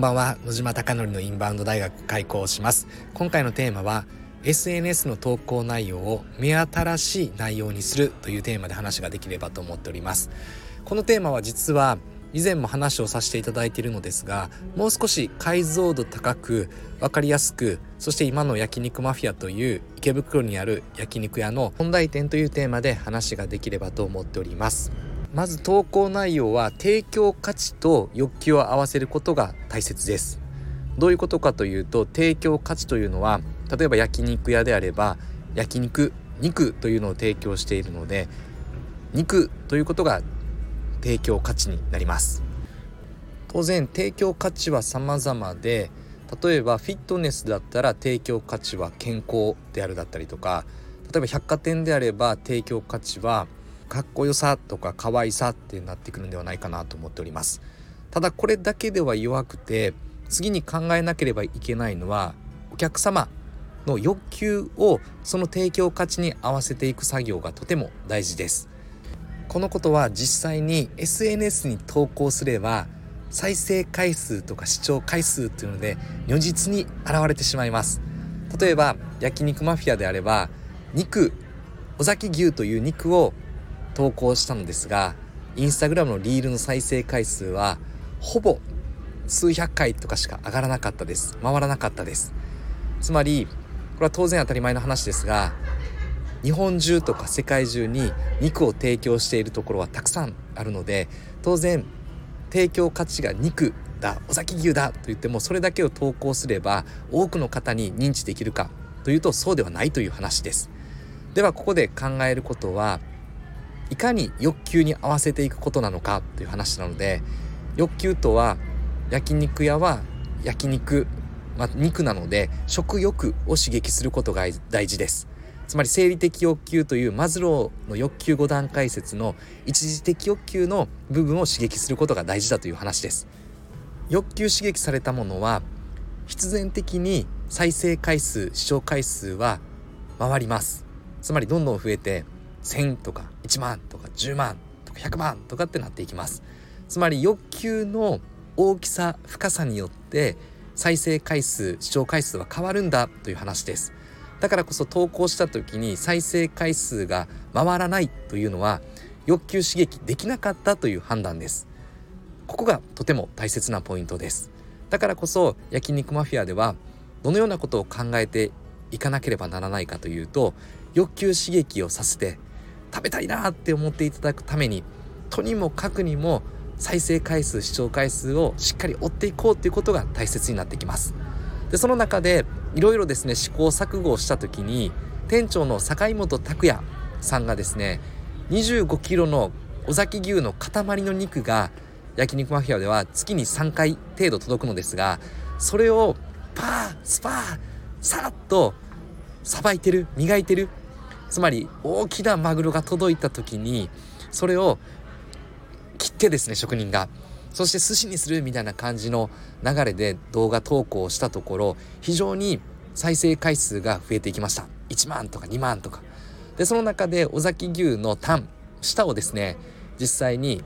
んばんは。野島貴則のインバウンド大学開校します。今回のテーマは SNS の投稿内容を目新しい内容にするというテーマで話ができればと思っております。このテーマは実は以前も話をさせていただいているのですがもう少し解像度高く分かりやすくそして今の焼肉マフィアという池袋にある焼肉屋の本題店というテーマで話ができればと思っております。まず投稿内容は提供価値と欲求を合わせることが大切です。どういうことかというと提供価値というのは例えば焼肉屋であれば焼肉肉というのを提供しているので肉ということが提供価値になります。当然提供価値は様々で例えばフィットネスだったら提供価値は健康であるだったりとか例えば百貨店であれば提供価値はかっこよさとか可愛さってなってくるんではないかなと思っております。ただこれだけでは弱くて次に考えなければいけないのはお客様の欲求をその提供価値に合わせていく作業がとても大事です。このことは実際に SNS に投稿すれば再生回数とか視聴回数っていうので如実に現れてしまいます。例えば焼肉マフィアであれば肉尾崎牛という肉を投稿したのですがインスタグラムのリールの再生回数はほぼ数百回とかしか上がらなかったです。回らなかったです。つまりこれは当然当たり前の話ですが日本中とか世界中に肉を提供しているところはたくさんあるので当然提供価値が肉だ尾崎牛だと言ってもそれだけを投稿すれば多くの方に認知できるかというとそうではないという話です。ではここで考えることはいかに欲求に合わせていくことなのかという話なので欲求とは焼肉屋は焼肉、まあ、肉なので食欲を刺激することが大事です。つまり生理的欲求というマズローの欲求5段階説の一時的欲求の部分を刺激することが大事だという話です。欲求刺激されたものは必然的に再生回数視聴回数は回ります。つまりどんどん増えて1000とか1万とか10万とか100万とかってなっていきます。つまり欲求の大きさ深さによって再生回数視聴回数は変わるんだという話です。だからこそ投稿した時に再生回数が回らないというのは欲求刺激できなかったという判断です。ここがとても大切なポイントです。だからこそ焼肉マフィアではどのようなことを考えていかなければならないかというと欲求刺激をさせて食べたいなって思っていただくためにとにもかくにも再生回数視聴回数をしっかり追っていこうということが大切になってきます。でその中でいろいろですね試行錯誤をした時に店長の坂本拓也さんがですね25キロの尾崎牛の塊の肉が焼肉マフィアでは月に3回程度届くのですがそれをパースパーさらっとさばいてる磨いてるつまり大きなマグロが届いた時にそれを切ってですね職人が。そして寿司にするみたいな感じの流れで動画投稿したところ非常に再生回数が増えていきました。1万とか2万とか。でその中で尾崎牛のタン舌をですね実際に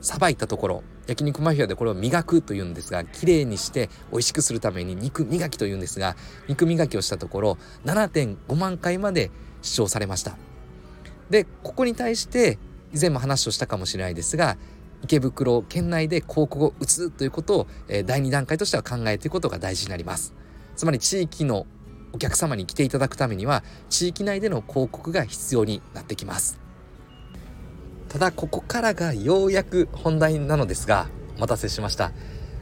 さばいたところ焼肉マフィアでこれを磨くというんですが綺麗にして美味しくするために肉磨きというんですが肉磨きをしたところ7.5万回まで視聴されました。でここに対して以前も話をしたかもしれないですが池袋県内で広告を打つということを、えー、第2段階としては考えていくことが大事になります。つまり地域のお客様に来ていただくためには地域内での広告が必要になってきます。ただここからがようやく本題なのですがお待たせしました。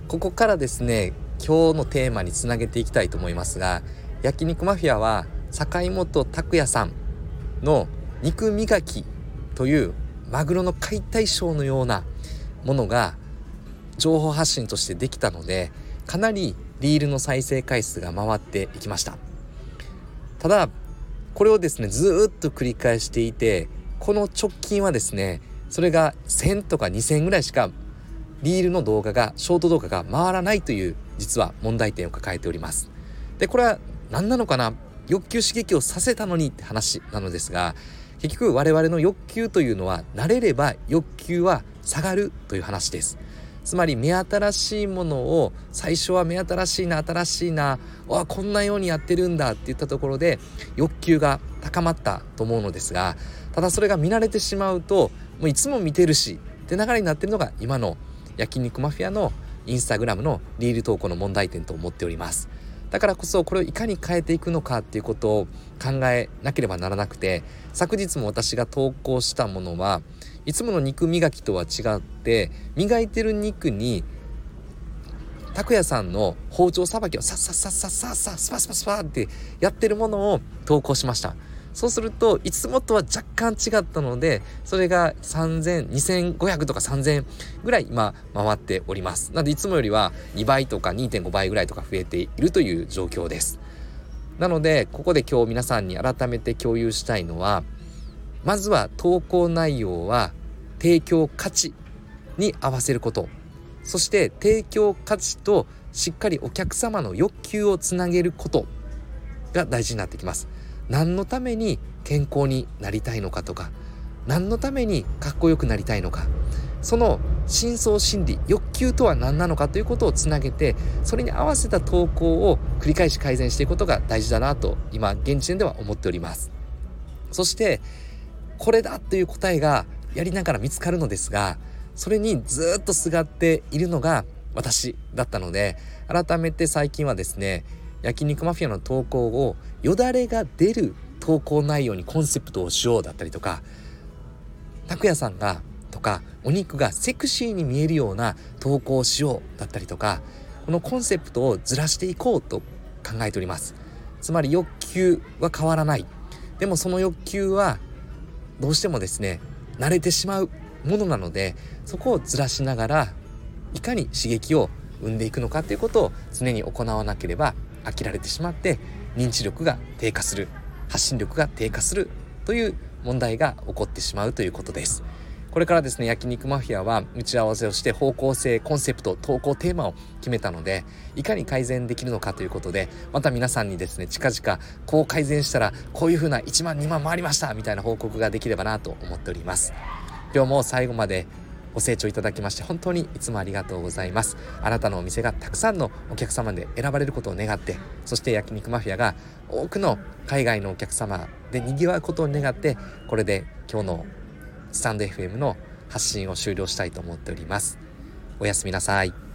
ここからですね今日のテーマにつなげていきたいと思いますが焼肉マフィアは坂本拓也さんの肉磨きというマグロの解体ショーのようなものが情報発信としてできたのでかなりリールの再生回数が回っていきました。ただこれをですねずっと繰り返していてこの直近はですねそれが1000とか2000ぐらいしかリールの動画がショート動画が回らないという実は問題点を抱えております。でこれは何なのかな？欲求刺激をさせたのにって話なのですが結局我々の欲求というのは慣れれば欲求は下がるという話です。つまり目新しいものを最初は目新しいな新しいなわこんなようにやってるんだって言ったところで欲求が高まったと思うのですがただそれが見慣れてしまうともういつも見てるしって流れになってるのが今の焼肉マフィアのインスタグラムのリール投稿の問題点と思っております。だからこそこれをいかに変えていくのかっていうことを考えなければならなくて昨日も私が投稿したものはいつもの肉磨きとは違って磨いてる肉に拓也さんの包丁さばきをさっさっさっさっさっさスパスパスパってやってるものを投稿しました。そうするといつもとは若干違ったのでそれが30002500とか3000ぐらい今回っております。なのでいつもよりは2倍とか2.5倍ぐらいとか増えているという状況です。なのでここで今日皆さんに改めて共有したいのはまずは投稿内容は提供価値に合わせること。そして提供価値としっかりお客様の欲求をつなげることが大事になってきます。何のために健康になりたいのかとか何のためにかっこよくなりたいのか。その深層心理欲求とは何なのかということをつなげてそれに合わせた投稿を繰り返し改善していくことが大事だなと今現時点では思っております。そしてこれだという答えがやりながら見つかるのですがそれにずっとすがっているのが私だったので改めて最近はですね焼肉マフィアの投稿をよだれが出る投稿内容にコンセプトをしようだったりとか拓也さんがとかお肉がセクシーに見えるような投稿をしようだったりとかこのコンセプトをずらしていこうと考えております。つまり欲求は変わらない。でもその欲求はどうしてもですね慣れてしまうものなのでそこをずらしながらいかに刺激を生んでいくのかということを常に行わなければ飽きられてしまって認知力が低下する発信力が低下するという問題が起こってしまうということです。これからですね焼肉マフィアは打ち合わせをして方向性コンセプト投稿テーマを決めたのでいかに改善できるのかということでまた皆さんにですね近々こう改善したらこういう風な1万2万回りましたみたいな報告ができればなと思っております今日も最後までご清聴いただきまして本当にいつもありがとうございますあなたのお店がたくさんのお客様で選ばれることを願ってそして焼肉マフィアが多くの海外のお客様で賑わうことを願ってこれで今日のスタンド FM の発信を終了したいと思っております。おやすみなさい。